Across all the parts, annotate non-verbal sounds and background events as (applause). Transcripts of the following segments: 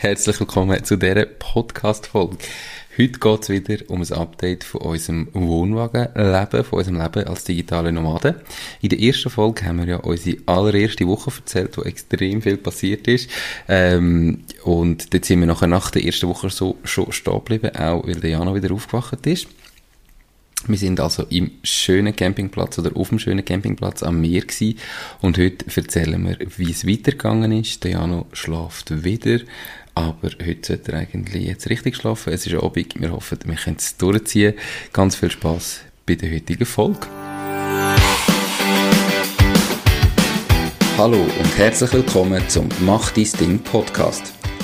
Herzlich willkommen zu dieser Podcast-Folge. Heute geht es wieder um ein Update von unserem Wohnwagenleben, von unserem Leben als digitale Nomaden. In der ersten Folge haben wir ja unsere allererste Woche erzählt, wo extrem viel passiert ist. Ähm, und dort sind wir nachher nach der ersten Woche so schon stehen geblieben, auch weil der Jana wieder aufgewacht ist. Wir sind also im schönen Campingplatz oder auf dem schönen Campingplatz am Meer gewesen. Und heute erzählen wir, wie es weitergegangen ist. Der Jano schläft wieder. Aber heute sollte er eigentlich jetzt richtig schlafen. Es ist Abend. Wir hoffen, wir können es durchziehen. Ganz viel Spaß bei der heutigen Folge. Hallo und herzlich willkommen zum Mach dein Ding Podcast.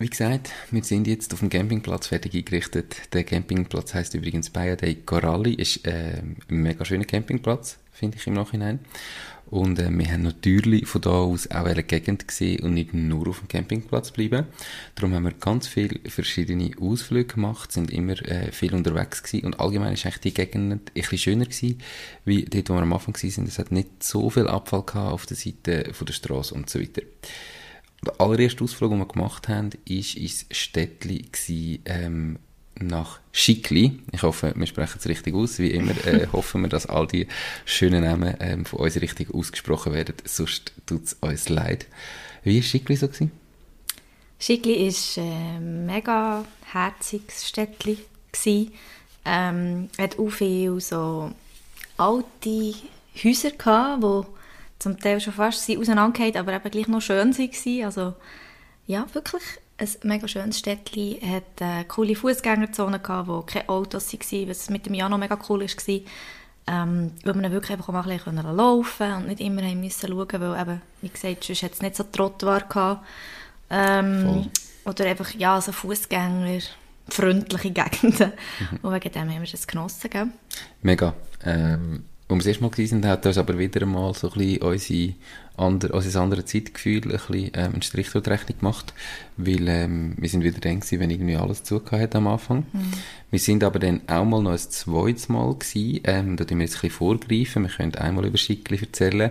Wie gesagt, wir sind jetzt auf dem Campingplatz fertig eingerichtet. Der Campingplatz heißt übrigens Baia dei Coralli. Ist äh, ein mega schöner Campingplatz, finde ich im Nachhinein. Und äh, wir haben natürlich von da aus auch eine Gegend gesehen und nicht nur auf dem Campingplatz bleiben. Darum haben wir ganz viele verschiedene Ausflüge gemacht, sind immer äh, viel unterwegs gewesen. Und allgemein ist eigentlich die Gegend ein bisschen schöner gewesen, wie dort, wo wir am Anfang waren. Es hat nicht so viel Abfall gehabt auf der Seite von der Straße und so weiter. Der allererste Ausflug, den wir gemacht haben, war ins Städtli ähm, nach Schickli. Ich hoffe, wir sprechen es richtig aus. Wie immer äh, (laughs) hoffen wir, dass all die schönen Namen ähm, von uns richtig ausgesprochen werden. Sonst tut es uns leid. Wie war Schickli so? Gewesen? Schickli war ein mega herziges Städtchen. Ähm, hat auch viele so alte Häuser gehabt, die zum Teil schon fast auseinandergefallen, aber eben gleich noch schön waren. Also ja, wirklich ein mega schönes Städtchen. Es hatte eine coole Fußgängerzone, gehabt, wo keine Autos waren, was mit dem Jahr noch mega cool war. Ähm, weil wir wirklich einfach mal ein bisschen laufen und nicht immer haben müssen schauen, weil eben, wie gesagt, sonst hat es nicht so Trottoir gehabt. Ähm, oder einfach, ja, so Fußgänger, freundliche Gegenden. (laughs) Und wegen dem haben wir das genossen, gell? Mega. Ähm, als wir das erste Mal waren, hat uns aber wieder einmal so ein bisschen unsere andere, unser anderes Zeitgefühl ein bisschen ähm, einen Strich durch die Rechnung gemacht, weil ähm, wir sind wieder dann gewesen, wenn irgendwie alles zugehört hat am Anfang. Mhm. Wir sind aber dann auch mal noch ein zweites Mal gewesen, ähm, da tun wir jetzt ein bisschen vorgreifen, wir können einmal über Schickli erzählen,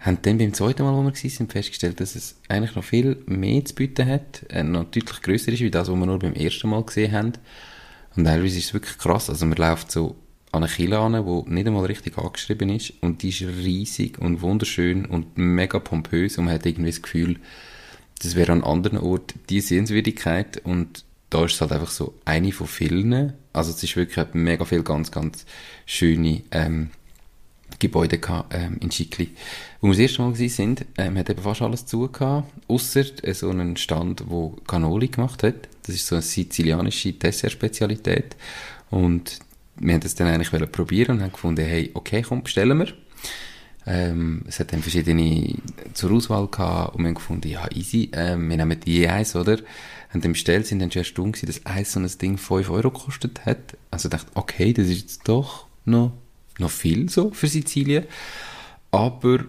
haben dann beim zweiten Mal, wo wir gewesen sind, festgestellt, dass es eigentlich noch viel mehr zu bieten hat, äh, noch deutlich grösser ist, wie das, was wir nur beim ersten Mal gesehen haben. Und teilweise ist es wirklich krass, also man läuft so an eine Kille an, die nicht einmal richtig angeschrieben ist und die ist riesig und wunderschön und mega pompös und man hat irgendwie das Gefühl, das wäre an anderen Orten die Sehenswürdigkeit und da ist es halt einfach so eine von vielen. Also es ist wirklich mega viel ganz, ganz schöne ähm, Gebäude gehabt, ähm, in Schickli. Wo wir das erste Mal waren, ähm, hat eben fast alles zu gehabt, äh, so einen Stand, wo Cannoli gemacht hat. Das ist so eine sizilianische Dessert-Spezialität und wir haben das dann eigentlich probieren und haben gefunden, hey, okay, komm, bestellen wir. Ähm, es hat dann verschiedene zur Auswahl gehabt und wir haben gefunden, ja, easy, ähm, wir nehmen die eins, oder? Haben dann bestellt, sind dann schon erstaunt gewesen, dass eins so ein Ding 5 Euro gekostet hat. Also dachte, okay, das ist jetzt doch noch, noch viel so für Sizilien. Aber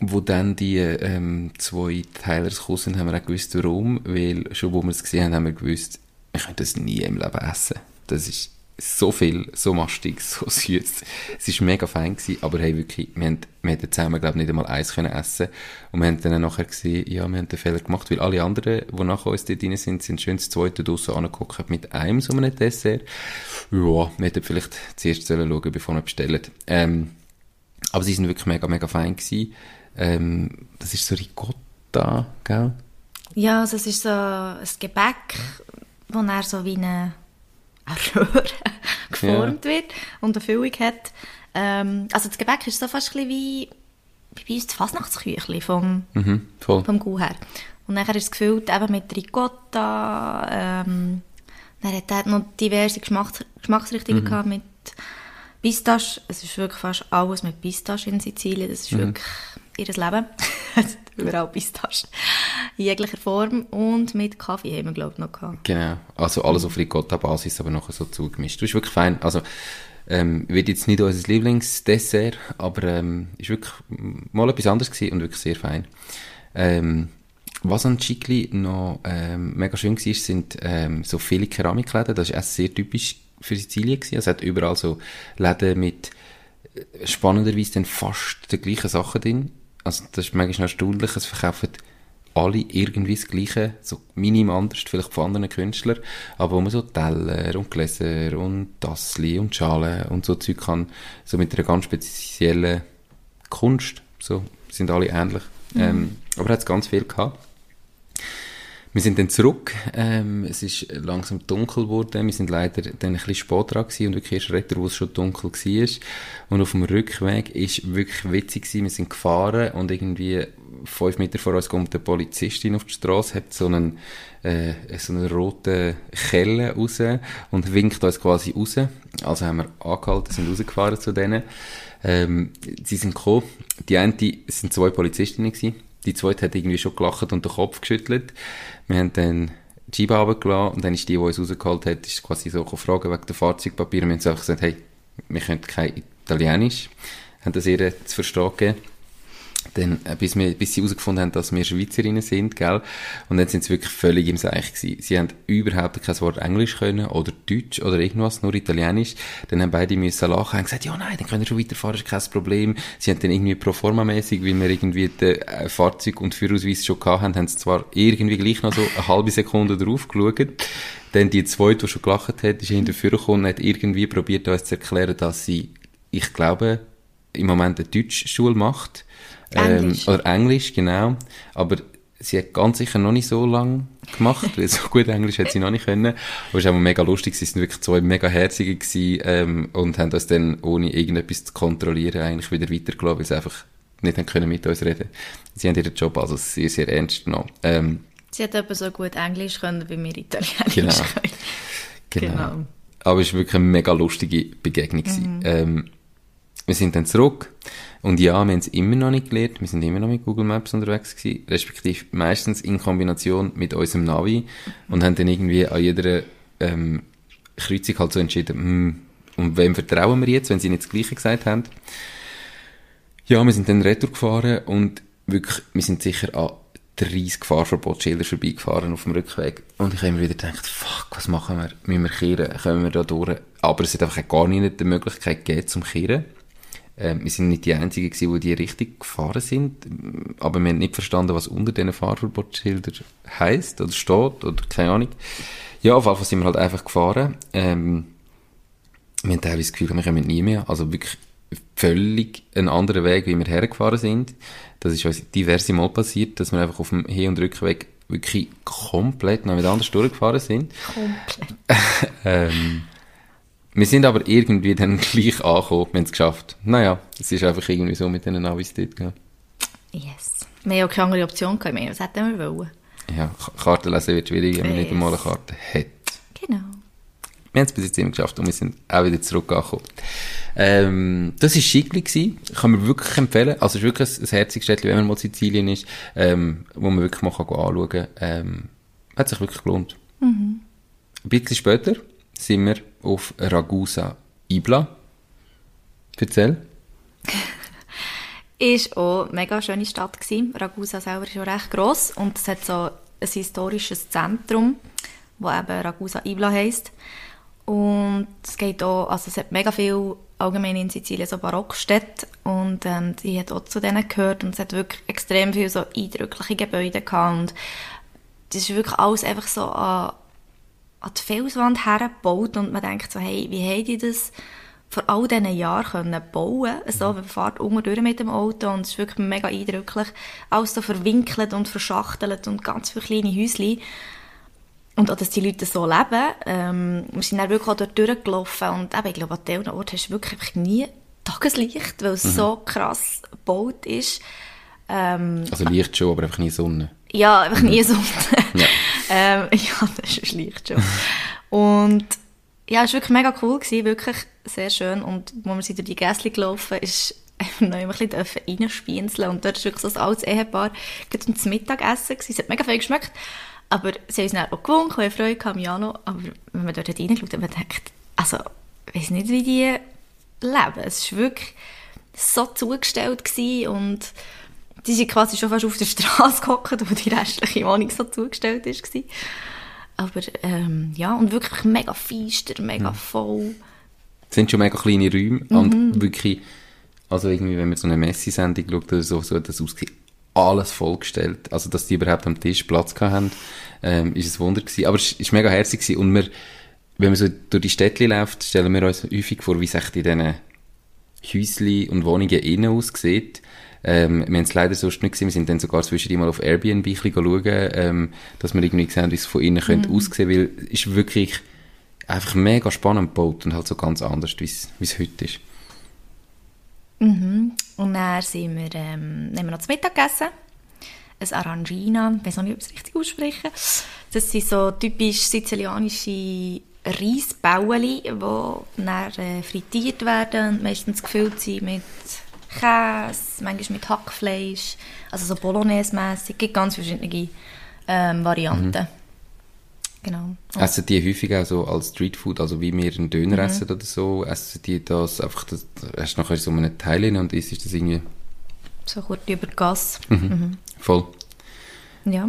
wo dann die ähm, zwei Teilers gekommen sind, haben wir auch gewusst, warum. Weil schon wo wir es gesehen haben, haben wir gewusst, ich könnte das nie im Leben essen. Das ist so viel, so mastig, (laughs) so süß. Es war mega fein, gewesen, aber hey, wirklich, wir haben, wir haben zusammen, glaube ich, nicht einmal eins können essen Und wir haben dann nachher gesehen, ja, wir haben den Fehler gemacht, weil alle anderen, die nach uns dort drin sind, sind schön das zweite draussen angeguckt mit einem so einem Dessert. Ja, wir hätten vielleicht zuerst schauen bevor wir bestellen. Ähm, aber sie sind wirklich mega, mega fein gewesen. Ähm, das ist so Ricotta, gell? Ja, also es ist so ein Gebäck, das er so wie eine Röhre geformt ja. wird und eine Füllung hat. Ähm, also das Gebäck ist so fast ein wie, bei uns das Fasnachtsküchli vom, Mhm, voll. vom Gau her. Und nachher ist es gefüllt eben mit Ricotta, ähm, dann hat er noch diverse Geschmacks Geschmacksrichtungen gehabt mit Pistache. Es ist wirklich fast alles mit Pistache in Sizilien. Das ist wirklich ihr Leben. (laughs) Überall Pistache. In jeglicher Form. Und mit Kaffee haben wir, glaube ich, noch gehabt. Genau. Also alles auf Ricotta-Basis, aber nachher so zugemischt. Das ist wirklich fein. Also, ähm, wird jetzt nicht unser Lieblingsdessert, aber ähm, ist wirklich mal etwas anderes gewesen und wirklich sehr fein. Ähm, was an Chicli noch ähm, mega schön war, sind ähm, so viele Keramikläden. Das ist auch sehr typisch für Sizilien gewesen. Es hat überall so Läden mit äh, spannenderweise dann fast den gleichen Sachen drin. Also das ist manchmal erstaunlich. Es verkaufen alle irgendwie das Gleiche, so minim anders, vielleicht von anderen Künstlern, aber wo man so Teller und Gläser und Tassli und Schalen und so Zeug kann, so mit einer ganz speziellen Kunst, so, sind alle ähnlich. Ähm, aber hat es ganz viel gehabt. Wir sind dann zurück, ähm, es ist langsam dunkel geworden, wir sind leider dann ein bisschen spät dran gewesen und wirklich erst retter, wo es schon dunkel war. Und auf dem Rückweg ist wirklich witzig gewesen, wir sind gefahren und irgendwie fünf Meter vor uns kommt eine Polizistin auf die Straße, hat so einen, äh, so einen roten Kelle raus und winkt uns quasi raus. Also haben wir angehalten, sind rausgefahren zu denen. Ähm, sie sind gekommen, die eine, es sind zwei Polizistinnen gewesen, die zweite hat irgendwie schon gelacht und den Kopf geschüttelt. Wir haben dann die Scheibe runtergelassen und dann ist die, die uns rausgeholt hat, ist quasi so gefragt wegen der Fahrzeugpapiere. Wir haben einfach gesagt, hey, wir können kein Italienisch. Haben das ihr zu verstehen gegeben. Dann, äh, bis, wir, bis sie herausgefunden haben, dass wir Schweizerinnen sind, gell? Und dann sind sie wirklich völlig im Seich gewesen. Sie haben überhaupt kein Wort Englisch können, oder Deutsch, oder irgendwas, nur Italienisch. Dann haben beide müssen lachen und gesagt, ja nein, dann können wir schon weiterfahren, ist kein Problem. Sie haben dann irgendwie pro forma mäßig, weil wir irgendwie den äh, Fahrzeug- und Führerausweis schon gehabt haben, haben sie zwar irgendwie gleich noch so eine halbe Sekunde drauf geschaut. Dann die zweite, die schon gelacht hat, ist hinter gekommen und hat irgendwie probiert, uns zu erklären, dass sie, ich glaube, im Moment eine Deutschschule macht. Englisch. Ähm, oder Englisch, genau. Aber sie hat ganz sicher noch nicht so lange gemacht, weil so gut Englisch hat sie noch nicht können. Aber es war mega lustig, sie sind wirklich zwei mega herzige gewesen, ähm, und haben uns dann, ohne irgendetwas zu kontrollieren, eigentlich wieder weitergelassen, weil sie einfach nicht haben können mit uns reden. Sie haben ihren Job also sehr, sehr ernst genommen. Ähm, Sie hat etwa so gut Englisch können, wie wir Italienisch Genau. können. Genau. Genau. Aber es war wirklich eine mega lustige Begegnung. gewesen. Ähm, wir sind dann zurück. Und ja, wir haben es immer noch nicht gelernt. Wir sind immer noch mit Google Maps unterwegs gewesen. Respektive meistens in Kombination mit unserem Navi. Und haben dann irgendwie an jeder ähm, Kreuzung halt so entschieden, hm, und wem vertrauen wir jetzt, wenn sie nicht das Gleiche gesagt haben. Ja, wir sind dann retour gefahren und wirklich, wir sind sicher an 30 Fahrverbotsschilder vorbeigefahren auf dem Rückweg. Und ich habe mir wieder gedacht, fuck, was machen wir? Müssen wir kehren? Können wir da durch? Aber es hat einfach gar nicht die Möglichkeit gegeben zum Kehren. Ähm, wir sind nicht die Einzigen gewesen, die die Richtung gefahren sind. Aber wir haben nicht verstanden, was unter diesen Fahrverbotsschildern heisst oder steht oder keine Ahnung. Ja, auf jeden Fall sind wir halt einfach gefahren. Ähm, wir haben teilweise das Gefühl, wir kommen nie mehr. Also wirklich völlig einen anderen Weg, wie wir hergefahren sind. Das ist uns diverse Mal passiert, dass wir einfach auf dem Hin- und Rückweg wirklich komplett noch wieder anders durchgefahren sind. Komplett. (laughs) Ähm, wir sind aber irgendwie dann (laughs) gleich angekommen, wir haben es geschafft. Naja, es ist einfach irgendwie so mit diesen Navis dort gegangen. Yes. Wir haben ja keine andere Option gehabt. mehr. Was hätten wir wollen? Ja, Karten lesen wird schwierig, wenn man nicht einmal eine Karte hat. Genau. Wir haben es bis jetzt immer geschafft und wir sind auch wieder zurückgekommen. Ähm, das war Schickli gewesen. Kann man wirklich empfehlen. Also, es ist wirklich ein, ein herziges Städtchen, wenn man mal in Sizilien ist, ähm, wo man wirklich mal kann anschauen kann. Ähm, hat sich wirklich gelohnt. Ein bisschen später sind wir auf Ragusa Ibla. Erzähl. (laughs) Ist auch eine mega schöne Stadt gewesen. Ragusa selber ist ja recht gross und es hat so ein historisches Zentrum, wo eben Ragusa Ibla heisst. Und es geht auch, also es hat mega viel allgemein in Sizilien so Barockstädte und ähm, die hat auch zu denen gehört und es hat wirklich extrem viele so eindrückliche Gebäude gehabt und das ist wirklich alles einfach so an, an die Felswand hergebaut und man denkt so, hey, wie haben die das vor all diesen Jahren können bauen so, man fährt unten durch mit dem Auto und es ist wirklich mega eindrücklich. Alles so verwinkelt und verschachtelt und ganz viele kleine Häuschen. Und auch, dass die Leute so leben. Ähm, wir sind dann wirklich auch dort durchgelaufen und eben, ich glaube, an diesen Orten hast du wirklich nie Tageslicht, weil es Mhm. so krass gebaut ist. Ähm, Also Licht schon, aber einfach nie Sonne. ja, einfach nie so. Ja. (laughs) ähm, (laughs) ja, das ist leicht schon. Und ja, es war wirklich mega cool, gewesen, wirklich sehr schön. Und wo wir sind durch die Gässchen gelaufen, ist einfach noch immer ein bisschen reinspienzeln. Und dort ist wirklich so ein altes Ehepaar gerade zum Mittagessen gewesen. Es hat mega viel geschmeckt. Aber sie haben uns dann auch gewunken, wir Freude gehabt, Jano. Aber wenn man dort reingeschaut hat, man denkt, also, ich weiß nicht, wie die leben. Es war wirklich so zugestellt gewesen und die sind quasi schon fast auf der Straße gehockt, wo die restliche Wohnung so zugestellt war. Aber ähm, ja, und wirklich mega feister, mega voll. Es sind schon mega kleine Räume und wirklich, also irgendwie, wenn man so eine Messi-Sendung schaut oder so, so hat das ausgesehen, alles vollgestellt. Also, dass die überhaupt am Tisch Platz haben, ähm, ist ein Wunder gewesen. Aber es ist mega herzig gewesen. Und wir, wenn man so durch die Städte läuft, stellen wir uns häufig vor, wie es echt in diesen Häusli und Wohnungen innen aussieht. Ähm, wir haben es leider sonst nicht gesehen. Wir sind dann sogar zwischendurch mal auf Airbnb ein bisschen schauen, ähm, dass wir irgendwie sehen, wie es von innen könnte aussehen, weil es ist wirklich einfach mega spannend gebaut und halt so ganz anders, wie es heute ist. Und dann sind wir, ähm, haben wir noch zu Mittag gegessen. Ein Arrangina, ich weiß noch nicht, ob ich es richtig ausspreche. Das sind so typisch sizilianische Reisbäueli, die dann äh, frittiert werden und meistens gefüllt sind mit Käse, manchmal mit Hackfleisch, also so Bolognese-mässig. Es gibt ganz verschiedene ähm, Varianten. Genau. Und Essen die häufig auch so als Streetfood, also wie wir einen Döner essen oder so, essen die das einfach, das, hast du nachher so einen Teil rein und isst das irgendwie so kurz über die Gasse. voll. Ja.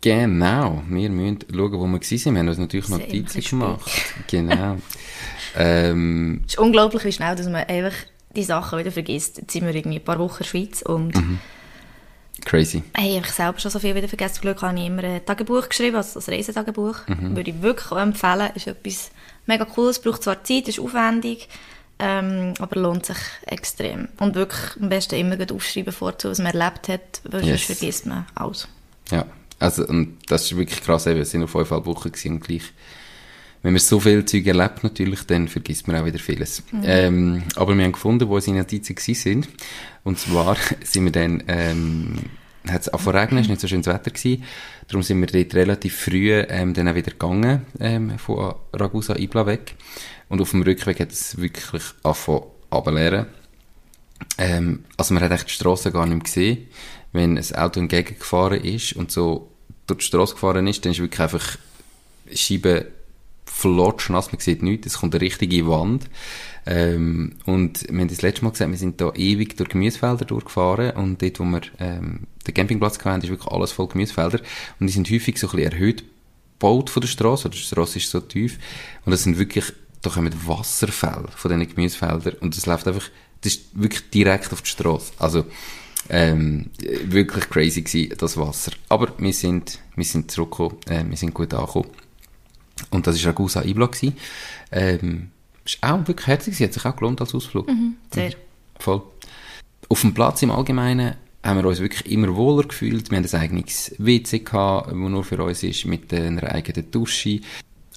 Genau, wir müssen schauen, wo wir sind. Wir haben uns natürlich Notizen gemacht. Genau. (laughs) ähm, Es ist unglaublich, wie schnell dass man einfach die Sachen wieder vergisst. Jetzt sind wir irgendwie ein paar Wochen in der Schweiz und crazy. hey, ich habe selber schon so viel wieder vergessen. Zum Glück habe ich immer ein Tagebuch geschrieben, also ein Reisetagebuch. Würde ich wirklich empfehlen. Ist etwas mega cooles. Braucht zwar Zeit, ist aufwendig, ähm, aber lohnt sich extrem. Und wirklich am besten immer aufschreiben vorzu, was man erlebt hat, weil Yes. sonst vergisst man alles. Ja, also und das ist wirklich krass. Eben, wir sind auf fünfeinhalb Wochen gewesen und gleich, wenn man so viel Zeug erlebt natürlich, dann vergisst man auch wieder vieles. Ähm, aber wir haben gefunden, wo unsere Notizen gewesen sind. Und zwar (laughs) sind wir dann, ähm, hat es angefangen regnen, es war nicht so schönes Wetter gewesen. Darum sind wir dort relativ früh ähm, dann auch wieder gegangen, ähm, von Ragusa Ibla weg. Und auf dem Rückweg hat es wirklich angefangen runterzuleeren. Ähm, also man hat echt die Straße gar nicht mehr gesehen. Wenn ein Auto entgegengefahren ist und so durch die Straße gefahren ist, dann ist wirklich einfach Scheibe flotschnass, man sieht nichts, es kommt eine richtige Wand. Ähm, und wir haben das letzte Mal gesagt, wir sind da ewig durch Gemüsefelder durchgefahren und dort, wo wir ähm, den Campingplatz hatten, ist wirklich alles voll Gemüsefelder und die sind häufig so ein bisschen erhöht gebaut von der Straße, oder die Straße ist so tief und das sind wirklich, da kommen Wasserfälle von diesen Gemäßfeldern und das läuft einfach, das ist wirklich direkt auf die Straße. Also ähm, wirklich crazy gewesen, das Wasser. Aber wir sind, wir sind zurückgekommen, äh, wir sind gut angekommen. Und das war Ragusa Ibla. Ähm, ist auch wirklich herzig, gewesen, hat sich auch gelohnt als Ausflug. Sehr. Voll. Auf dem Platz im Allgemeinen haben wir uns wirklich immer wohler gefühlt. Wir haben ein eigenes WC gehabt, das nur für uns ist, mit einer eigenen Dusche.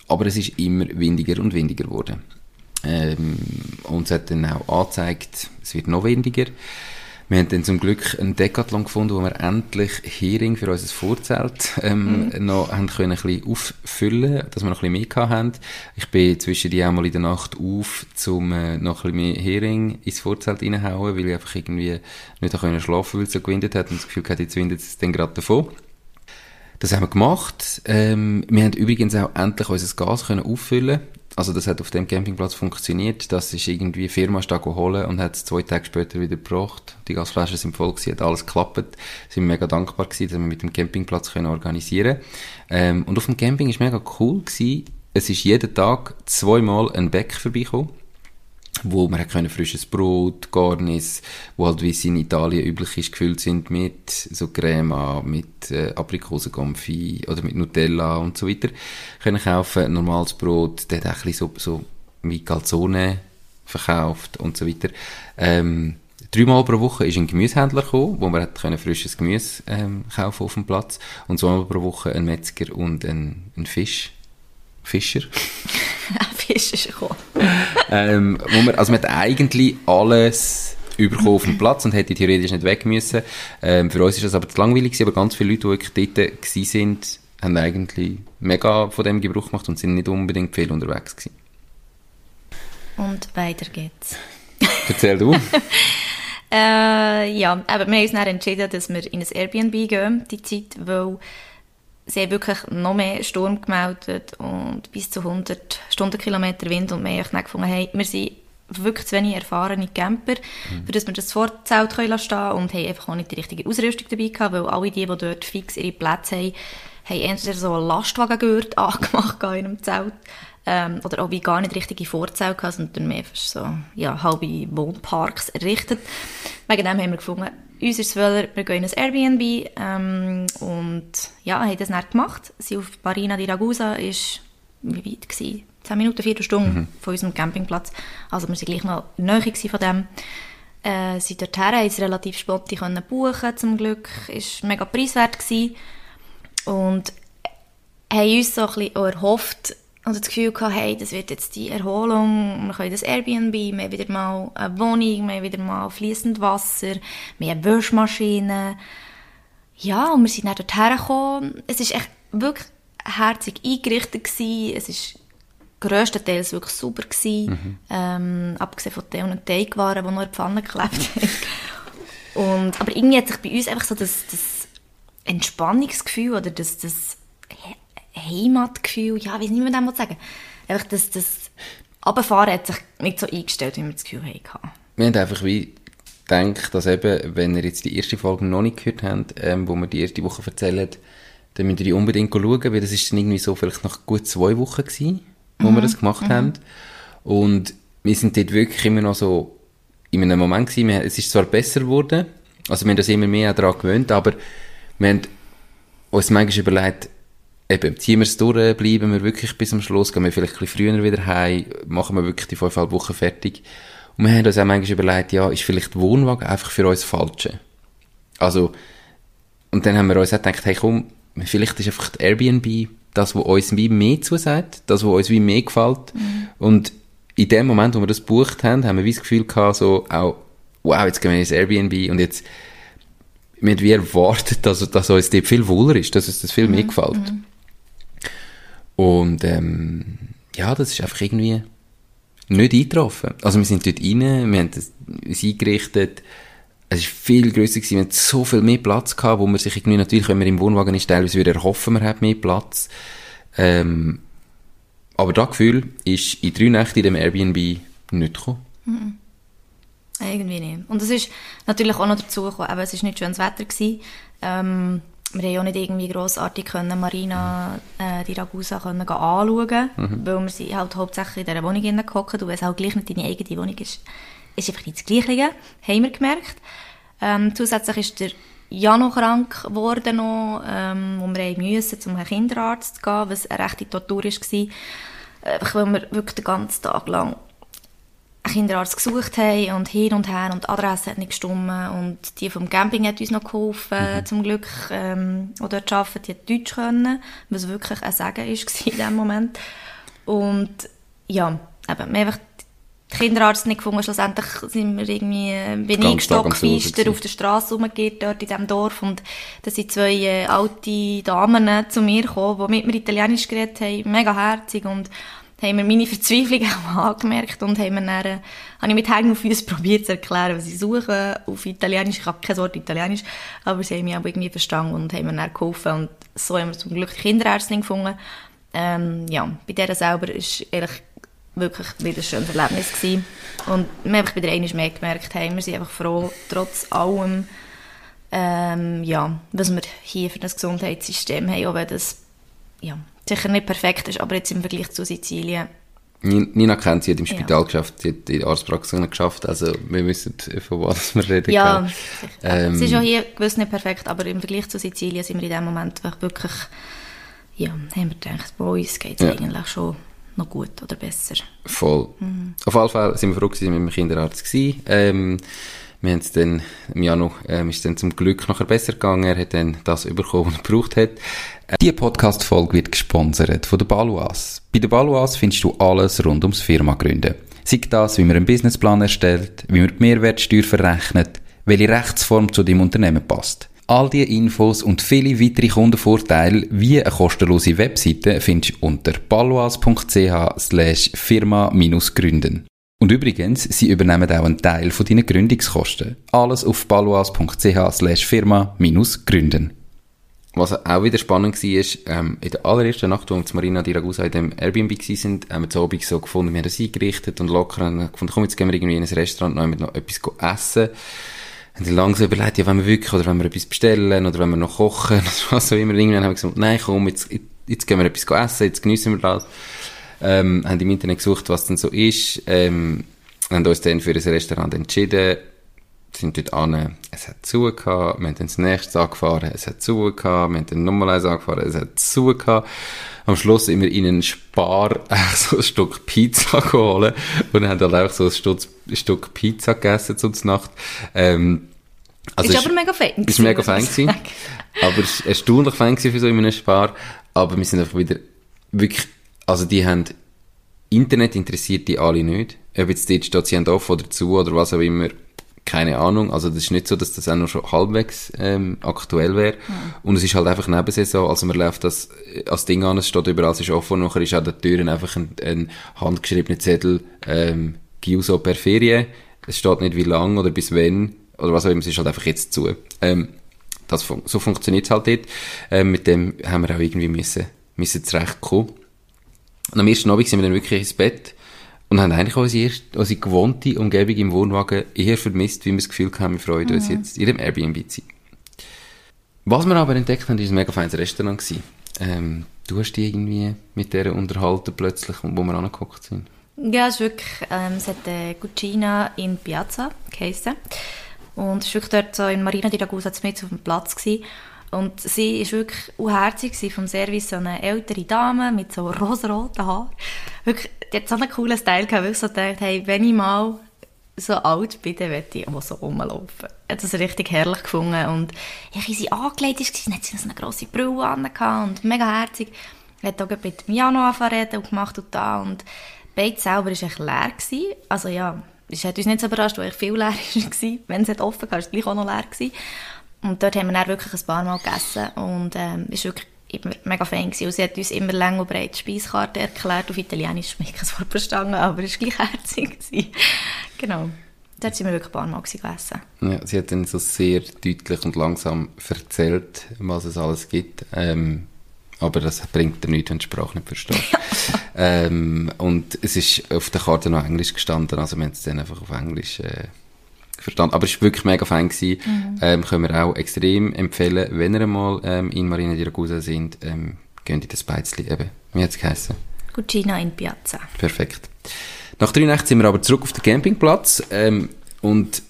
Aber es ist immer windiger und windiger geworden. Ähm, und es hat dann auch angezeigt, es wird noch windiger. Wir haben dann zum Glück einen Decathlon gefunden, wo wir endlich Hering für unser Vorzelt ähm, noch haben können ein bisschen auffüllen, dass wir noch ein bisschen mehr gehabt haben. Ich bin zwischen die auch mal in der Nacht auf, um äh, noch ein bisschen mehr Hering ins Vorzelt reinhauen, weil ich einfach irgendwie nicht können schlafen, weil es so gewindet hat und das Gefühl hatte, jetzt windet es dann gerade davon. Das haben wir gemacht. Ähm, wir haben übrigens auch endlich unser Gas können auffüllen. Also das hat auf dem Campingplatz funktioniert. Das ist irgendwie Firma da geholt und hat es zwei Tage später wieder gebracht. Die Gasflaschen sind voll gewesen, hat alles geklappt. Sind mega dankbar gewesen, dass wir mit dem Campingplatz können organisieren. Ähm, und auf dem Camping ist mega cool gewesen. Es ist jeden Tag zweimal ein Bäck vorbeigekommen wo man können frisches Brot, Garnis, wo halt wie es in Italien üblich ist, gefüllt sind mit so Crema, mit äh, Aprikosenconfi oder mit Nutella und so weiter, können kaufen. Normales Brot, der hat auch ein bisschen so, so wie Calzone verkauft und so weiter. Ähm, Dreimal pro Woche ist ein Gemüsehändler gekommen, wo man hat können frisches Gemüse ähm, kaufen auf dem Platz. Und zweimal pro Woche ein Metzger und ein, ein Fisch. Fischer. (laughs) Fisch ist gekommen. Ähm, wo man, also man hat eigentlich alles überkommen auf dem Platz und hätte theoretisch nicht weg müssen. Ähm, für uns ist das aber zu langweilig gewesen, aber ganz viele Leute, die wirklich dort gewesen sind, haben eigentlich mega von dem Gebrauch gemacht und sind nicht unbedingt viel unterwegs gewesen. Und weiter geht's. Erzähl du. (laughs) äh, ja, aber wir haben uns dann entschieden, dass wir in ein Airbnb gehen, die Zeit, weil sie haben wirklich noch mehr Sturm gemeldet und bis zu 100 Stundenkilometer Wind und wir haben dann gefunden, hey, wir sind wirklich zu wenig erfahrene Camper, mhm. für dass wir das Vorzelt stehen können und haben einfach auch nicht die richtige Ausrüstung dabei gehabt, weil alle die, die dort fix ihre Plätze haben, haben entweder so einen Lastwagengurt (laughs) angemacht in einem Zelt ähm, oder auch wie gar nicht richtige Vorzelte gehabt, sondern mehr so ja, halbe Wohnparks errichtet. Wegen dem haben wir gefunden, uns ist es Wöller, wir gehen in ein Airbnb ähm, und ja, haben das nicht gemacht. Sie auf Barina di Ragusa ist, wie weit gewesen? 10 Minuten, 4 Stunden mhm. von unserem Campingplatz. Also wir waren gleich noch näher von dem. Äh, sind dorthin, haben es relativ spontan buchen zum Glück. Es war mega preiswert. Gewesen. Und haben uns so ein bisschen erhofft und das Gefühl gehabt, hey, das wird jetzt die Erholung, wir können das Airbnb, wir haben wieder mal eine Wohnung, wir haben wieder mal fließend Wasser, wir haben Wäschmaschinen. Ja, und wir sind dann dorthin gekommen. Es war echt wirklich herzig eingerichtet gewesen. Es war grösstenteils wirklich super gewesen. Mhm. Ähm, abgesehen von Tee und Teigwaren, die noch in der Pfanne geklebt (laughs) haben. und, aber irgendwie hat sich bei uns einfach so das, das Entspannungsgefühl oder das, das Heimatgefühl, ja, wie soll man das sagen? Einfach das, das Abfahren hat sich nicht so eingestellt, wie wir das Gefühl hatten. Wir haben einfach wie gedacht, dass eben, wenn ihr jetzt die erste Folge noch nicht gehört habt, ähm, wo wir die erste Woche erzählen, dann müsst ihr die unbedingt schauen, weil das ist dann irgendwie so vielleicht nach gut zwei Wochen gewesen, wo mhm. wir das gemacht mhm. haben. Und wir sind dort wirklich immer noch so in einem Moment gewesen, wir, es ist zwar besser geworden, also wir haben das immer mehr daran gewöhnt, aber wir haben uns manchmal überlegt, eben, ziehen wir es durch, bleiben wir wirklich bis zum Schluss, gehen wir vielleicht ein bisschen früher wieder heim, machen wir wirklich die fünfeinhalb Wochen fertig. Und wir haben uns auch manchmal überlegt, ja, ist vielleicht Wohnwagen einfach für uns falsche? Also, und dann haben wir uns auch gedacht, hey komm, vielleicht ist einfach die Airbnb das, was uns wie mehr zusagt, das, was uns wie mehr gefällt. Mhm. Und in dem Moment, wo wir das gebucht haben, haben wir wie das Gefühl gehabt, so, auch, wow, jetzt gehen wir ins Airbnb und jetzt, wir haben wie erwartet, dass, dass uns dort viel wohler ist, dass uns das viel mehr mhm. gefällt. Mhm. Und ähm, ja, das ist einfach irgendwie nicht eingetroffen. Also wir sind dort rein, wir haben uns eingerichtet, es war viel grösser gewesen, wir hatten so viel mehr Platz gehabt, wo man sich irgendwie natürlich, wenn man im Wohnwagen ist, teilweise wieder erhoffen, man hat mehr Platz. Ähm, aber das Gefühl ist in drei Nächten in dem Airbnb nicht gekommen. Mhm. Irgendwie nicht. Und es ist natürlich auch noch dazu gekommen, aber es war nicht schönes Wetter gewesen. Ähm, wir haben auch nicht irgendwie grossartig können Marina äh, die Ragusa können anschauen mhm. weil wir sind halt hauptsächlich in dieser Wohnung gehockt und wenn es halt gleich nicht deine eigene Wohnung ist, ist einfach nicht das Gleiche, haben wir gemerkt. Ähm, zusätzlich ist der Jano krank geworden noch, ähm, wo wir mussten, zum Kinderarzt zu gehen, was eine rechte Tortur war. Einfach weil wir wirklich den ganzen Tag lang einen Kinderarzt gesucht haben und hin und her und die Adresse hat nicht gestimmt und die vom Camping hat uns noch geholfen, mhm. zum Glück, ähm, die dort arbeiten, die hat Deutsch können, was wirklich ein Segen ist in dem Moment. Und ja, eben, wir haben einfach den Kinderarzt nicht gefunden, schlussendlich sind wir irgendwie, äh, bin ich stockfeister auf der Straße rumgegangen, dort in diesem Dorf und da sind zwei äh, alte Damen zu mir gekommen, die mit mir Italienisch geredet haben, mega herzig und haben wir meine Verzweiflung (laughs) auch angemerkt und haben mir dann, äh, habe ich mit Händen auf uns (laughs) probiert zu erklären, was ich suche auf Italienisch. Ich habe kein Wort Italienisch, aber sie haben mich auch irgendwie verstanden und haben mir dann geholfen und so haben wir zum Glück Kinderärztin gefunden. Ähm, ja, bei der selber ist ehrlich wirklich wieder ein schönes Erlebnis gewesen. Und wir haben einfach bei der einmal mehr gemerkt, hey, wir sind einfach froh, trotz allem, ähm, ja, was wir hier für das Gesundheitssystem haben, auch wenn das, ja, sicher nicht perfekt ist, aber jetzt im Vergleich zu Sizilien. Nina kennt sie, hat im Spital ja. geschafft, sie hat in der Arztpraxis geschafft, also wir wissen, von was wir reden Ja, ähm, es ist auch hier gewiss nicht perfekt, aber im Vergleich zu Sizilien sind wir in dem Moment wirklich, ja, haben wir gedacht, bei uns geht es ja. eigentlich schon noch gut oder besser. Voll. Mhm. Auf jeden Fall sind wir froh gewesen, mit dem Kinderarzt gewesen. Ähm, wir haben es dann, im Januar ähm, ist dann zum Glück nachher besser gegangen. Er hat dann das bekommen, was er gebraucht hat. Äh, Diese Podcast-Folge wird gesponsert von der Baluas. Bei der Baluas findest du alles rund ums Firma gründen. Sei das, wie man einen Businessplan erstellt, wie man die Mehrwertsteuer verrechnet, welche Rechtsform zu dem Unternehmen passt. All diese Infos und viele weitere Kundenvorteile wie eine kostenlose Webseite findest du unter paloas.ch slash firma-gründen. Und übrigens, sie übernehmen auch einen Teil von deinen Gründungskosten. Alles auf paloas.ch slash firma-gründen. Was auch wieder spannend war, ist, ähm, in der allerersten Nacht, zu Marina di Ragusa in dem Airbnb waren, haben wir zu Abend so gefunden, wir haben das eingerichtet und locker und gefunden, komm, jetzt gehen wir irgendwie in ein Restaurant noch, noch etwas essen haben sie langsam überlegt, ja, wenn wir wirklich, oder wenn wir etwas bestellen, oder wenn wir noch kochen, (laughs) oder was auch immer. Irgendwann haben wir gesagt, nein, komm, jetzt, jetzt gehen wir etwas essen, jetzt geniessen wir das. Ähm, haben im Internet gesucht, was denn so ist, ähm, haben uns dann für ein Restaurant entschieden, sind dort an, es hat zu gehabt, wir haben dann das nächste angefahren, es hat zu gehabt, wir haben dann nochmal eins angefahren, es hat zu gehabt. Am Schluss sind wir in einen Spar (laughs) so ein Stück Pizza geholt und haben dann auch so ein Stück, ein Stück Pizza gegessen zur Nacht. Ähm, also ist, ist aber mega fein. Ist mega fein gewesen. aber es ist erstaunlich fein gewesen für so in einem Spar. Aber wir sind einfach wieder wirklich, also die haben, Internet interessiert die alle nicht. Ob jetzt dort steht, sie haben offen oder zu oder was auch immer keine Ahnung. Also das ist nicht so, dass das auch noch schon halbwegs ähm, aktuell wäre. Mhm. Und es ist halt einfach Nebensaison. Also man läuft das äh, als Ding an, es steht überall, es ist offen. Nachher ist an den Türen einfach ein, ein handgeschriebener Zettel ähm, Giuso per Ferien. Es steht nicht wie lang oder bis wann oder was auch immer, es ist halt einfach jetzt zu. Ähm, das, so funktioniert es halt dort. Ähm, mit dem haben wir auch irgendwie müssen, müssen zurechtkommen. Und am ersten Abend sind wir dann wirklich ins Bett und haben eigentlich unsere, erste, unsere gewohnte Umgebung im Wohnwagen eher vermisst, wie wir das Gefühl haben, wir freuen uns mhm. jetzt in dem Airbnb zu sein. Was wir aber entdeckt haben, ist ein mega feines Restaurant gewesen. Ähm, du hast dich irgendwie mit der unterhalten plötzlich, wo wir angeguckt sind. Ja, es ist wirklich, ähm, es hat eine Cucina in Piazza geheissen. Und es war wirklich dort so in Marina di Ragusa mit auf dem Platz gewesen. Und sie war wirklich unherzig vom Service, so eine ältere Dame mit so rosaroten Haaren. Wirklich, die hat so einen coolen Style gehabt, ich so gedacht, hey, wenn ich mal so alt bin, dann möchte ich auch so rumlaufen. Ich habe das richtig herrlich gefunden. Und ich, wie sie angelegt war, hat sie so eine grosse Brille an und mega herzig. Hat auch mit Miano angefangen und gemacht und da. Und Beit selber war echt leer. Gewesen. Also ja, es hat uns nicht so überrascht, weil ich viel leer (laughs) war. Wenn es offen war, war es gleich auch noch leer. Gewesen. Und dort haben wir dann wirklich ein paar Mal gegessen und ähm, es war wirklich immer mega fein gewesen. Und sie hat uns immer lang und breit die Speiskarte erklärt. Auf Italienisch habe ich kein Wort verstanden, aber es war gleich herzig. genau. Dort sind wir wirklich ein paar Mal gegessen. Ja, sie hat dann so sehr deutlich und langsam erzählt, was es alles gibt. Ähm, aber das bringt dir nichts, wenn du die Sprache nicht verstehst. (laughs) ähm, und es ist auf der Karte noch Englisch gestanden, also wir haben es dann einfach auf Englisch äh, verstanden. Aber es war wirklich mega fein. Gewesen. Mhm. Ähm, können wir auch extrem empfehlen, wenn ihr einmal ähm, in Marina di Ragusa sind, ähm, gehen in das Beizli eben. Wie hat es geheißen? Cucina in Piazza. Perfekt. Nach drei Nächten sind wir aber zurück auf den Campingplatz ähm, und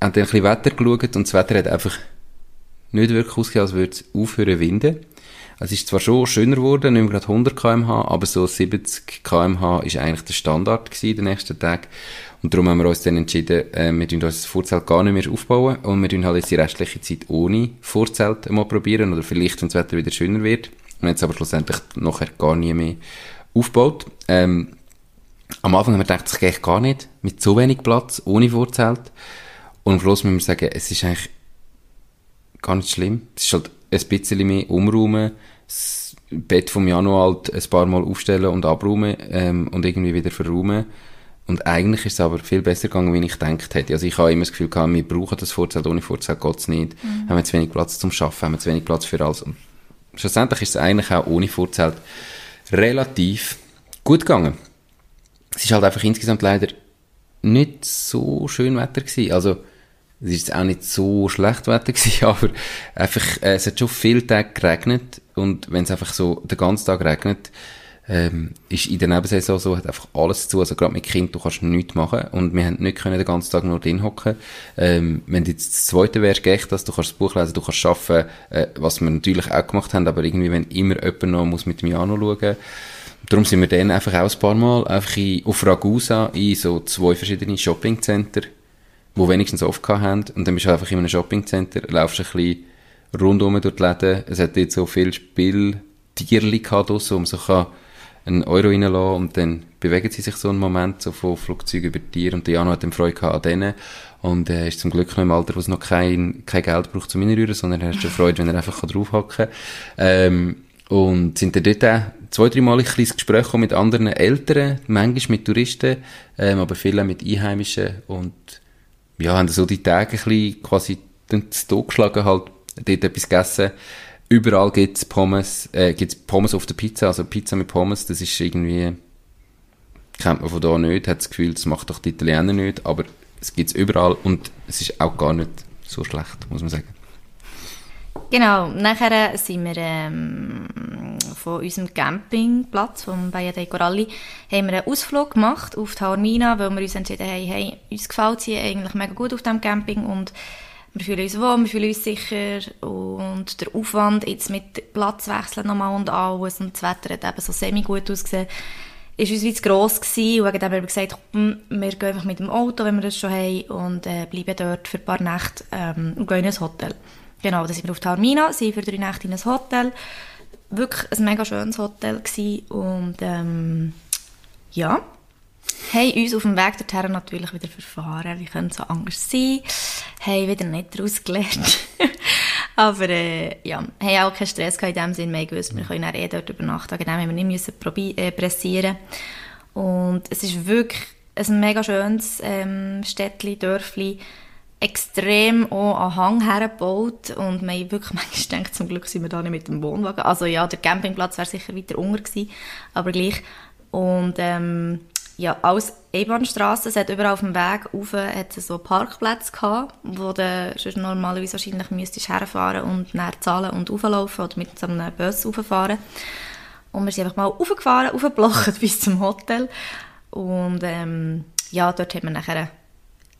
haben dann ein bisschen Wetter geschaut und das Wetter hat einfach nicht wirklich ausgesehen, als würde es aufhören winden. Es ist zwar schon schöner geworden, nicht mehr gerade 100 kmh, aber so 70 kmh ist eigentlich der Standard gewesen, den nächsten Tag. Und darum haben wir uns dann entschieden, äh, wir tun das Vorzelt gar nicht mehr aufbauen und wir tun halt jetzt die restliche Zeit ohne Vorzelt mal probieren oder vielleicht, wenn das Wetter wieder schöner wird. Und jetzt aber schlussendlich nachher gar nie mehr aufgebaut. Ähm, am Anfang haben wir gedacht, das geht gar nicht, mit so wenig Platz, ohne Vorzelt. Und am Schluss müssen wir sagen, es ist eigentlich gar nicht schlimm. Es ist halt ein bisschen mehr umräumen, das Bett vom Januar halt ein paar Mal aufstellen und abräumen ähm, und irgendwie wieder verräumen. Und eigentlich ist es aber viel besser gegangen, wie ich gedacht hätte. Also ich habe immer das Gefühl gehabt, wir brauchen das Vorzelt, ohne Vorzelt geht es nicht. Mhm. Haben wir zu wenig Platz zum Arbeiten, haben wir zu wenig Platz für alles. Und schlussendlich ist es eigentlich auch ohne Vorzelt relativ gut gegangen. Es ist halt einfach insgesamt leider nicht so schön Wetter gewesen. Also es ist auch nicht so schlecht Wetter (laughs) gewesen, aber einfach, äh, es hat schon viele Tage geregnet und wenn es einfach so den ganzen Tag regnet, ähm, ist in der Nebensaison so, hat einfach alles zu, also gerade mit Kind, du kannst nichts machen und wir haben nicht können den ganzen Tag nur drin hocken. Ähm, wenn jetzt das zweite wäre, echt, dass du kannst das Buch lesen, du kannst arbeiten, äh, was wir natürlich auch gemacht haben, aber irgendwie, wenn immer jemand noch muss mit mir anschauen, Darum sind wir dann einfach auch ein paar Mal einfach in, auf Ragusa in so zwei verschiedene Shoppingcenter die wenigstens oft haben. Und dann bist du einfach in einem Shoppingcenter, laufst ein bisschen rundum durch die Läden. Es hat jetzt so viel Spieltierli gehabt, wo man so kann, einen Euro reinlassen und dann bewegen sie sich so einen Moment so von Flugzeugen über Tier und Jano hat dann Freude gehabt an denen und er äh, ist zum Glück noch im Alter, wo es noch kein, kein Geld braucht zum Reinrühren, sondern er hat schon Freude, wenn er einfach draufhacken kann. Ähm, und sind dann dort auch zwei, drei Mal ein kleines Gespräch mit anderen Eltern, manchmal mit Touristen, ähm, aber viele mit Einheimischen und ja, haben so die Tage ein bisschen quasi das geschlagen, halt dort etwas gegessen. Überall gibt's Pommes, äh, gibt's Pommes auf der Pizza, also Pizza mit Pommes, das ist irgendwie, kennt man von da nicht, hat das Gefühl, das macht doch die Italiener nicht, aber es gibt's überall und es ist auch gar nicht so schlecht, muss man sagen. Genau, nachher sind wir ähm, von unserem Campingplatz, vom Baia dei Coralli, haben wir einen Ausflug gemacht auf Taormina, weil wir uns entschieden haben, hey, uns gefällt es hier eigentlich mega gut auf diesem Camping und wir fühlen uns wohl, wir fühlen uns sicher und der Aufwand jetzt mit Platzwechseln nochmal und alles und das Wetter hat eben so semi-gut ausgesehen, ist uns wie zu gross gewesen und wegen dem haben wir gesagt, hm, wir gehen einfach mit dem Auto, wenn wir das schon haben und äh, bleiben dort für ein paar Nächte ähm, und gehen in ein Hotel. Genau, da sind wir auf Taormina, sind für drei Nächte in ein Hotel. Wirklich ein mega schönes Hotel gewesen. und ähm, ja, haben uns auf dem Weg dorthin natürlich wieder verfahren. Wie könnte so anders sein? Haben wieder nicht daraus gelernt. (laughs) Aber äh, ja, haben auch keinen Stress in dem Sinne. Wir gewusst, wir können eh dort übernachten. Wegen dem haben wir nicht müssen äh, pressieren Und es ist wirklich ein mega schönes ähm, Städtchen, Dörfli extrem auch an Hang hergebaut und wir haben wirklich (laughs) manchmal gedacht, zum Glück sind wir da nicht mit dem Wohnwagen. Also ja, der Campingplatz wäre sicher weiter unter gewesen, aber gleich. Und ähm, ja, alles Einbahnstrasse, es hat überall auf dem Weg rauf hat so Parkplätze gehabt, wo du sonst normalerweise wahrscheinlich müsstest herfahren und dann zahlen und rauflaufen oder mit so einem Bus rauffahren. Und wir sind einfach mal raufgefahren, raufgeblocht (laughs) bis zum Hotel. Und ähm, ja, dort hat man nachher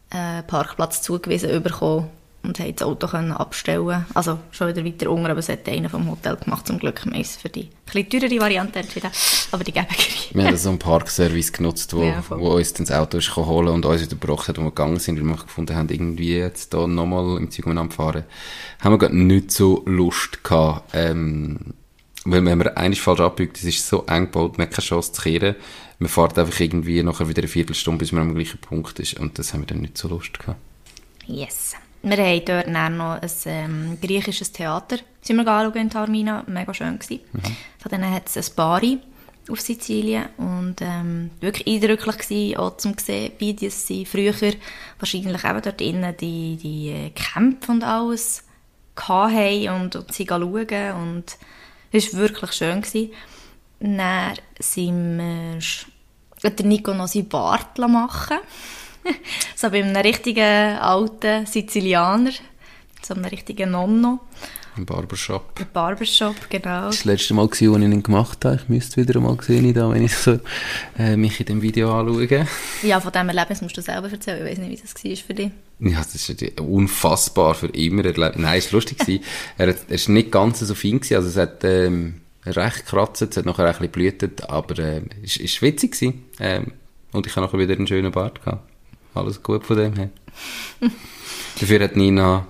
einen Parkplatz zugewiesen bekommen und haben das Auto können abstellen Also schon wieder weiter unten, aber es hat einer vom Hotel gemacht, zum Glück. Wir für die etwas teurere Variante entschieden, aber die gäbigere. Wir haben so einen Parkservice genutzt, wo, ja, wo uns dann das Auto ist holen und uns wieder gebracht hat, wo wir gegangen sind, weil wir gefunden haben, irgendwie jetzt da nochmal im Zeug umeinander fahren. Haben wir gerade nicht so Lust gehabt, ähm, weil wenn man eigentlich falsch abbiegt, es ist so eng gebaut, man hat keine Chance zu kehren man fährt einfach irgendwie nachher wieder eine Viertelstunde, bis man am gleichen Punkt ist. Und das haben wir dann nicht so Lust gehabt. Yes. Wir haben dort dann noch ein ähm, griechisches Theater sind wir anschauen in Taormina. Mega schön gewesen. Mhm. Von denen hat es ein Bari auf Sizilien und ähm, wirklich eindrücklich gewesen, auch zum sehen, wie die sie früher wahrscheinlich eben dort innen die, die äh, Kämpfe und alles hatten und, und sie schauen und es war wirklich schön gewesen. Dann sind wir der Nico noch seinen Bart machen (laughs) So bei einem richtigen alten Sizilianer, so einem richtigen Nonno. Im Barbershop. Im Barbershop, genau. Das, das letzte Mal, als ich ihn gemacht habe. Ich müsste wieder mal sehen, da, wenn ich so, äh, mich in dem Video anschaue. Ja, von diesem Erlebnis musst du selber erzählen. Ich weiß nicht, wie das war für dich. Ja, das ist unfassbar für immer erlebt. Nein, es war lustig. (laughs) er, war nicht ganz so fein gewesen. Also es hat, ähm, recht gekratzt, es hat nachher ein bisschen blühtet, aber äh, es war witzig. Gewesen. Ähm, und ich habe nachher wieder einen schönen Bart gehabt. Alles gut von dem her. (laughs) Dafür hat Nina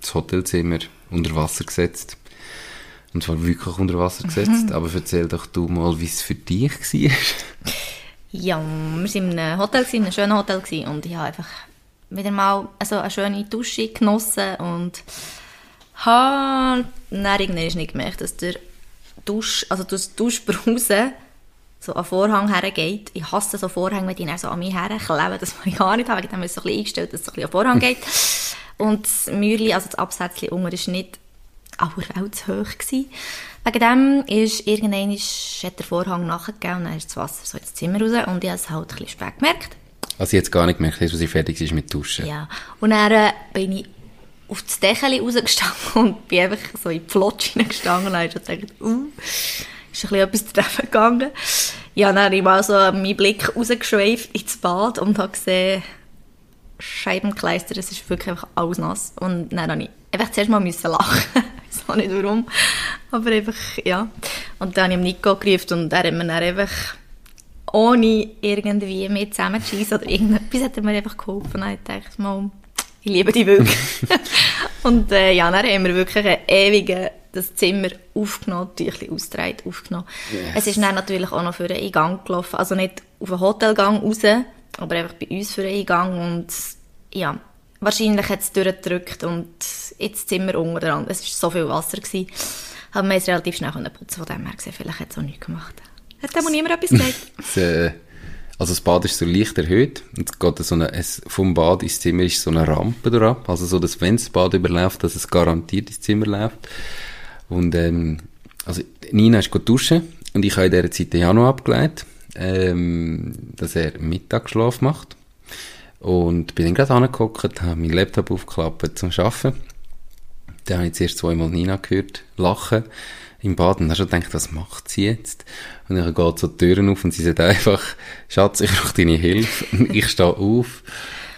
das Hotelzimmer unter Wasser gesetzt. Und zwar wirklich unter Wasser (laughs) gesetzt. Aber erzähl doch du mal, wie es für dich war. ja, wir waren in einem Hotel, in einem schönen Hotel und ich habe einfach wieder mal also eine schöne Dusche genossen und habe dann irgendwann nicht gemerkt, dass der Dusch, also das Duschbrause so an Vorhang hergeht. Ich hasse so Vorhänge, wenn die dann so an mich herkleben. Das will ich gar nicht haben. Ich habe es so ein bisschen eingestellt, dass es so ein bisschen an Vorhang geht. Und das Mäuerchen, also das Absätzchen unten, war nicht aber auch zu hoch. Gewesen. Wegen dem ist irgendwann hat der Vorhang nachgegeben und dann ist das Wasser so ins Zimmer raus und ich habe es halt ein bisschen spät gemerkt. Also jetzt gar nicht gemerkt, dass sie fertig ist mit Duschen? Ja. Und dann äh, bin ich auf das Dächeli rausgestanden (laughs) und bin einfach so in die Flotsch hineingestanden und habe gedacht, uh, ist ein bisschen etwas daneben gegangen. Ja, dann habe ich mal so meinen Blick rausgeschweift ins Bad und habe gesehen, Scheibenkleister, es ist wirklich einfach alles nass. Und dann habe ich einfach zuerst mal müssen lachen. (laughs) ich weiß nicht warum. Aber einfach, ja. Und dann habe ich Nico gerufen und er hat mir dann einfach ohne irgendwie mit zusammenzuschießen oder irgendetwas hat er mir einfach geholfen. Und ich dachte ich liebe dich wirklich. (laughs) Und äh, ja, dann haben wir wirklich einen ewigen das Zimmer aufgenommen, Tüchli ausgetragen, aufgenommen. Yes. Es ist dann natürlich auch noch für einen Eingang gelaufen, also nicht auf den Hotelgang raus, aber einfach bei uns für einen Eingang und ja, wahrscheinlich hat es durchgedrückt und ins Zimmer unter dran. Es war so viel Wasser. Gewesen. Aber wir es relativ schnell putzen von dem her gesehen. Vielleicht hat es auch nichts gemacht. Hat da niemand etwas gesagt? (laughs) Also das Bad ist so leicht erhöht und es geht so eine, es, vom Bad ins Zimmer ist so eine Rampe drauf, also so, dass wenn das Bad überläuft, dass es garantiert ins Zimmer läuft. Und ähm, also Nina ist duschen und ich habe in dieser Zeit den Januar abgelegt, ähm, dass er Mittagsschlaf macht. Und bin dann gerade angeguckt, habe meinen Laptop aufgeklappt zum Arbeiten. Dann habe ich zuerst zweimal Nina gehört, lachen im Bad und habe schon gedacht, was macht sie jetzt? Und dann geht so die Türen auf und sie sagt einfach, Schatz, ich brauche deine Hilfe. (laughs) Und ich stehe auf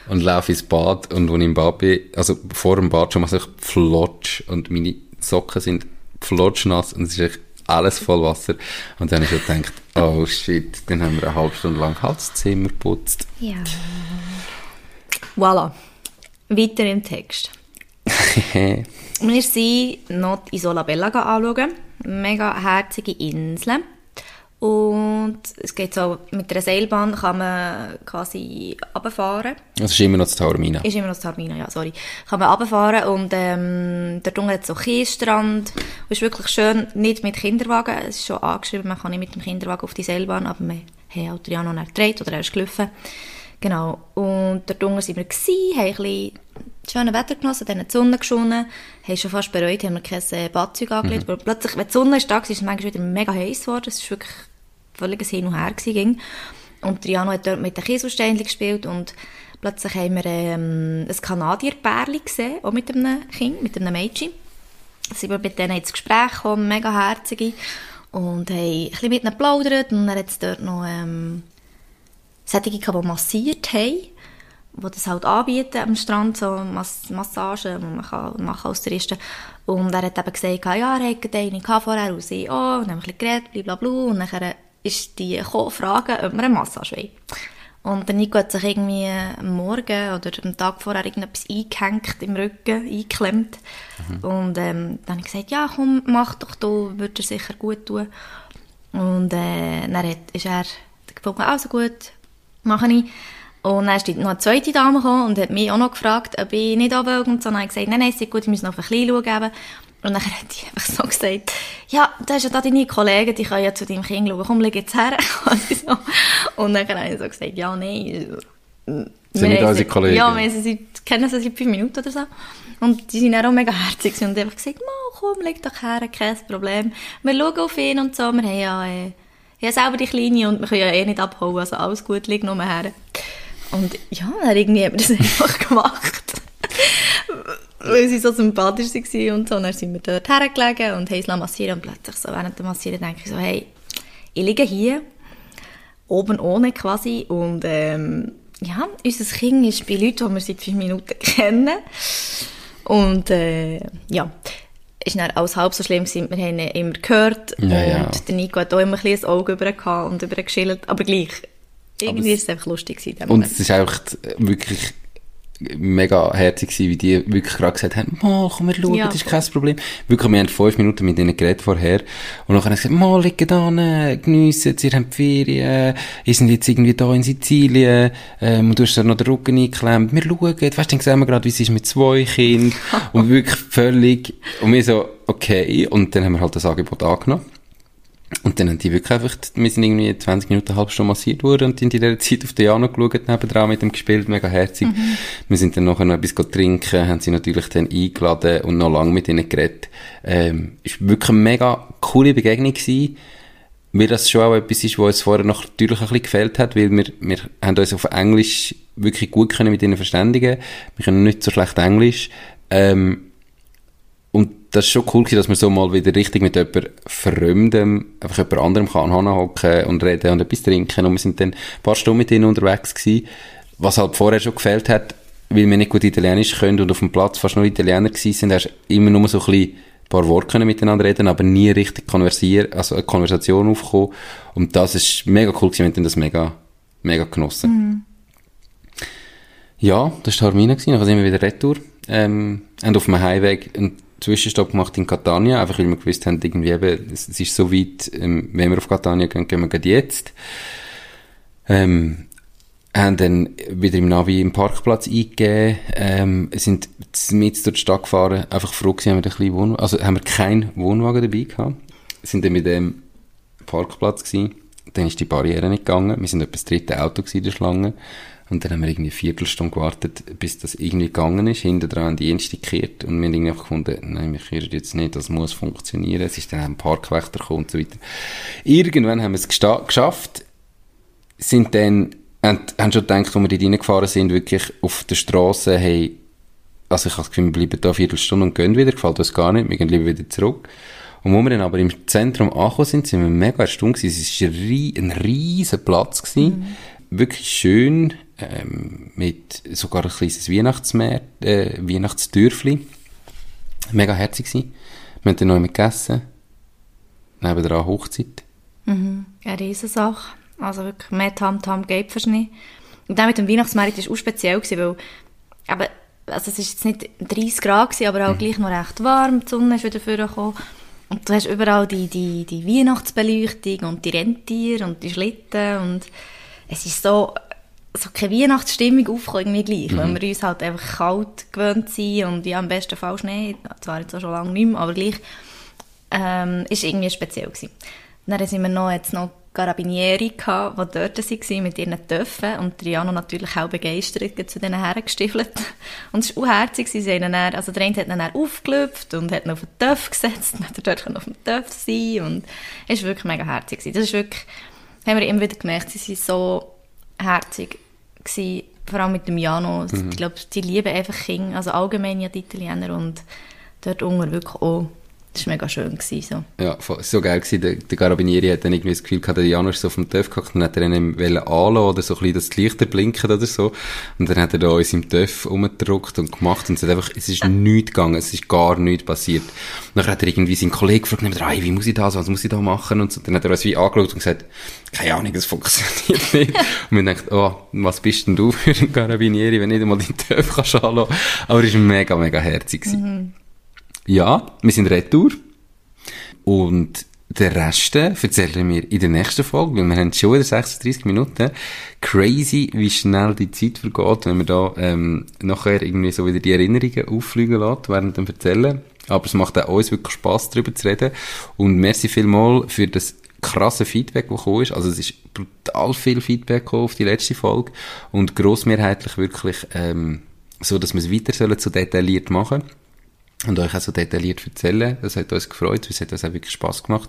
und laufe ins Bad und wenn ich im Bad bin, also vor dem Bad schon mal so flotsch und meine Socken sind flotschnass und es ist echt alles voll Wasser. Und dann habe ich schon gedacht, oh shit, dann haben wir eine halbe Stunde lang das Zimmer geputzt. Ja. Voilà. Weiter im Text. (laughs) wir sind noch Isola Bella anschauen. Mega herzige Inseln. Und es geht so, mit einer Seilbahn kann man quasi runterfahren. Das ist immer noch das Taormina. Ist immer noch das Taormina, ja, sorry. Kann man runterfahren und ähm, dort unten hat es so Kiesstrand. Und ist wirklich schön, nicht mit Kinderwagen. Es ist schon angeschrieben, man kann nicht mit dem Kinderwagen auf die Seilbahn, aber wir haben halt Triano erträgt oder er ist gelaufen. Genau. Und dort unten waren wir, gewesen, haben ein bisschen schönes Wetter genossen, dann die Sonne geschonnen, haben schon fast bereut, haben wir kein äh, Badzeug angelegt, mhm. plötzlich, wenn die Sonne ist ist es manchmal wieder mega heiß geworden, es war wirklich völlig Hin und Her gewesen. Und Triano hat dort mit den Kieselsteinchen gespielt und plötzlich haben wir ähm, ein Kanadierpärchen gesehen, auch mit einem Kind, mit einem Mädchen. Sind wir mit denen ins Gespräch gekommen, mega herzige, und haben ein bisschen mit ihnen geplaudert und dann hat es dort noch ähm, solche, die massiert haben, die das halt anbieten am Strand, so Mass Massagen, die man kann machen als Touristen. Und er hat eben gesagt, ja, er hätte eine vorher und sie auch, und dann haben wir ein bisschen geredet, blablabla, und dann ist die Frage, ob wir eine Massage wollen. Und der Nico hat sich irgendwie am Morgen oder am Tag vorher irgendetwas eingehängt im Rücken, eingeklemmt. Mhm. Und ähm, dann habe ich gesagt, ja komm, mach doch, du würde dir sicher gut tun. Und äh, dann hat, ist er gefunden, also gut, mache ich. Und dann ist noch eine zweite Dame gekommen und hat mich auch noch gefragt, ob ich nicht und so. Und dann habe ich gesagt, nein, nein, ist gut, ich muss noch ein bisschen schauen. Und dann (laughs) hat die einfach so gesagt, ja, da ist ja da deine Kollegen, die können ja zu deinem Kind schauen, komm, leg jetzt her. (laughs) und dann habe ich so gesagt, ja, nein. Sind nicht unsere Kollegen? Ja, wir sie, kennen sie seit fünf Minuten oder so. Und die sind auch mega herzig und einfach gesagt, komm, leg doch her, kein Problem. Wir schauen auf ihn und so, wir haben ja... Äh, ja selber die Kleine und wir können ja eh nicht abhauen, also alles gut, liegt nur her. Und ja, dann irgendwie haben wir das (laughs) einfach gemacht. Weil sie so sympathisch waren und so. Und dann sind wir dort hergelegen und haben es massieren und plötzlich so während dem Massieren denke ich so, hey, ich liege hier, oben ohne quasi und ähm, ja, unser Kind ist bei Leuten, die wir seit fünf Minuten (laughs) kennen. Und äh, ja, ist dann alles halb so schlimm gewesen. Wir haben ihn immer gehört ja, und ja. der Nico hat auch immer ein bisschen das Auge über und über geschildert, aber gleich. Irgendwie ist es einfach lustig gewesen. Und es ist auch wirklich mega herzig gewesen, wie die wirklich gerade gesagt haben, mal, komm, wir schauen, ja, das ist kein Problem. Wirklich, wir haben fünf Minuten mit ihnen geredet vorher und dann haben sie gesagt, mal, liegen da, geniessen, ihr habt Ferien, ihr sind jetzt irgendwie da in Sizilien, ähm, und du hast da noch den Rücken eingeklemmt, wir schauen, weißt du, dann sehen wir gerade, wie es ist mit zwei Kindern und (laughs) wirklich völlig, und wir so, okay, und dann haben wir halt das Angebot angenommen. Und dann haben die wirklich einfach, wir sind irgendwie 20 Minuten, eine halbe Stunde massiert worden und in dieser Zeit auf Diana geschaut, nebendran mit dem gespielt, mega herzig. Mhm. Wir sind dann nachher noch etwas trinken, haben sie natürlich dann eingeladen und noch lange mit ihnen geredet. Ähm, ist wirklich eine mega coole Begegnung gewesen, weil das schon auch etwas ist, was uns vorher noch natürlich ein bisschen gefällt hat, weil wir, wir haben uns auf Englisch wirklich gut können mit ihnen verständigen. Wir können nicht so schlecht Englisch. Ähm, und das ist schon cool gewesen, dass man so mal wieder richtig mit jemand Fremdem, einfach jemand anderem kann hocken und reden und etwas trinken. Und wir sind dann ein paar Stunden mit ihnen unterwegs gewesen, was halt vorher schon gefällt hat, weil wir nicht gut Italienisch können und auf dem Platz fast nur Italiener gewesen sind, hast immer nur so ein bisschen paar Worte können miteinander reden, aber nie richtig konversieren, also eine Konversation aufkommen. Und das ist mega cool gewesen, wir haben das mega, mega genossen. Mhm. Ja, das war Harmina gewesen, dann sind wir wieder retour ähm, haben auf dem Highway einen Zwischenstopp gemacht in Catania, einfach weil wir gewusst haben, irgendwie eben, es, ist so weit, ähm, wenn wir auf Catania gehen, gehen wir gerade jetzt. Ähm, haben dann wieder im Navi im Parkplatz eingegeben, ähm, sind mit durch die Stadt gefahren, einfach froh gewesen, haben wir, ein Wohnwagen, also haben wir keinen Wohnwagen dabei gehabt, sind dann mit dem Parkplatz gewesen, dann ist die Barriere nicht gegangen, wir sind etwa das dritte Auto in der Schlange, und dann haben wir irgendwie eine Viertelstunde gewartet, bis das irgendwie gegangen ist. Hinten dran die erste gekehrt. Und wir haben irgendwie gefunden, nein, wir kehren jetzt nicht, das muss funktionieren. Es ist dann ein Parkwächter gekommen und so weiter. Irgendwann haben wir es geschafft, sind dann, haben, haben schon gedacht, wo wir dort reingefahren sind, wirklich auf der Straße, hey, also ich habe das Gefühl, wir bleiben da eine Viertelstunde und gehen wieder, gefällt uns gar nicht, wir gehen lieber wieder zurück. Und wo wir dann aber im Zentrum angekommen sind, sind wir mega erstaunt gewesen. Es war ein riesen Platz gewesen. Mhm. Wirklich schön, ähm, mit sogar ein kleines Weihnachtsmeer, äh, Weihnachtsdörfli. Mega herzig gewesen. Wir haben dann noch gegessen. Nebenan Hochzeit. Mhm. Eine Riesensache. Also wirklich mehr Tamtam geht fast nicht. Und dann mit dem Weihnachtsmarkt war auch speziell, gewesen, weil aber, also es war jetzt nicht 30 Grad, gewesen, aber auch mhm. gleich noch recht warm. Die Sonne ist wieder vorgekommen. Und du hast überall die, die, die Weihnachtsbeleuchtung und die Rentiere und die Schlitten und es ist so so keine Weihnachtsstimmung aufkommen, irgendwie gleich, mhm. weil wir uns halt einfach kalt gewöhnt sind und ja, im besten Fall Schnee, zwar jetzt auch schon lange nicht mehr, aber gleich, ähm, ist irgendwie speziell gewesen. Dann sind wir noch, jetzt noch Carabinieri gehabt, die dort waren mit ihren Töpfen und Triano natürlich auch begeistert zu denen hergestiefelt. (laughs) Und es war auch herzig, sie haben dann, also der eine hat dann aufgelöpft und hat ihn auf den Töpf gesetzt, (laughs) dann hat er dort auf dem Töpf sein und es war wirklich mega herzig. Das ist wirklich, haben wir immer wieder gemerkt, sie sind so herzig gewesen, vor allem mit dem Jano. Mhm. Ich glaube, die lieben einfach Kinder, also allgemein ja die Italiener und dort unten wirklich auch das war mega schön. Gewesen, so. Ja, so geil gewesen. Der, der Carabinieri hat dann irgendwie das Gefühl gehabt, der Janusz ist so auf dem Töff gehockt und hat er ihn anlassen oder so ein bisschen das Lichter blinken oder so. Und dann hat er da uns im Töff umgedruckt und gemacht und es hat einfach, es ist nichts gegangen, es ist gar nichts passiert. Und dann hat er irgendwie seinen Kollegen gefragt, hey, wie muss ich das, was muss ich da machen und so. Dann hat er uns wie angeschaut und gesagt, keine Ahnung, es funktioniert (laughs) nicht. und wir dachten, oh, was bist denn du für ein Carabinieri, wenn nicht einmal den Töff kannst anlassen. Aber es war mega, mega herzig. Mhm. Ja, wir sind retour. Und den Rest erzählen wir in der nächsten Folge, weil wir haben schon wieder 36 Minuten. Crazy, wie schnell die Zeit vergeht, wenn wir da ähm, nachher irgendwie so wieder die Erinnerungen auffliegen lassen, während dem Erzählen. Aber es macht auch uns wirklich Spass, darüber zu reden. Und merci vielmal für das krasse Feedback, das gekommen ist. Also es ist brutal viel Feedback auf die letzte Folge und grossmehrheitlich wirklich ähm, so, dass wir es weiter sollen, so detailliert machen sollen und euch auch so detailliert erzählen. Das hat uns gefreut, es hat uns auch wirklich Spass gemacht.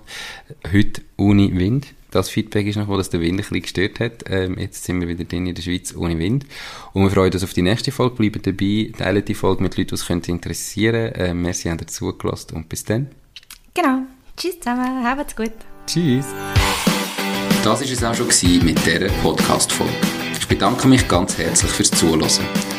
Heute ohne Wind. Das Feedback ist noch, wo das der Wind ein bisschen gestört hat. Ähm, jetzt sind wir wieder drin in der Schweiz ohne Wind. Und wir freuen uns auf die nächste Folge. Bleibt dabei, teilt die Folge mit Leuten, die es könnte interessieren. Ähm, merci, habt ihr zugelassen und bis dann. Genau. Tschüss zusammen, habt's gut. Tschüss. Das war es auch schon mit dieser Podcast-Folge. Ich bedanke mich ganz herzlich fürs Zuhören.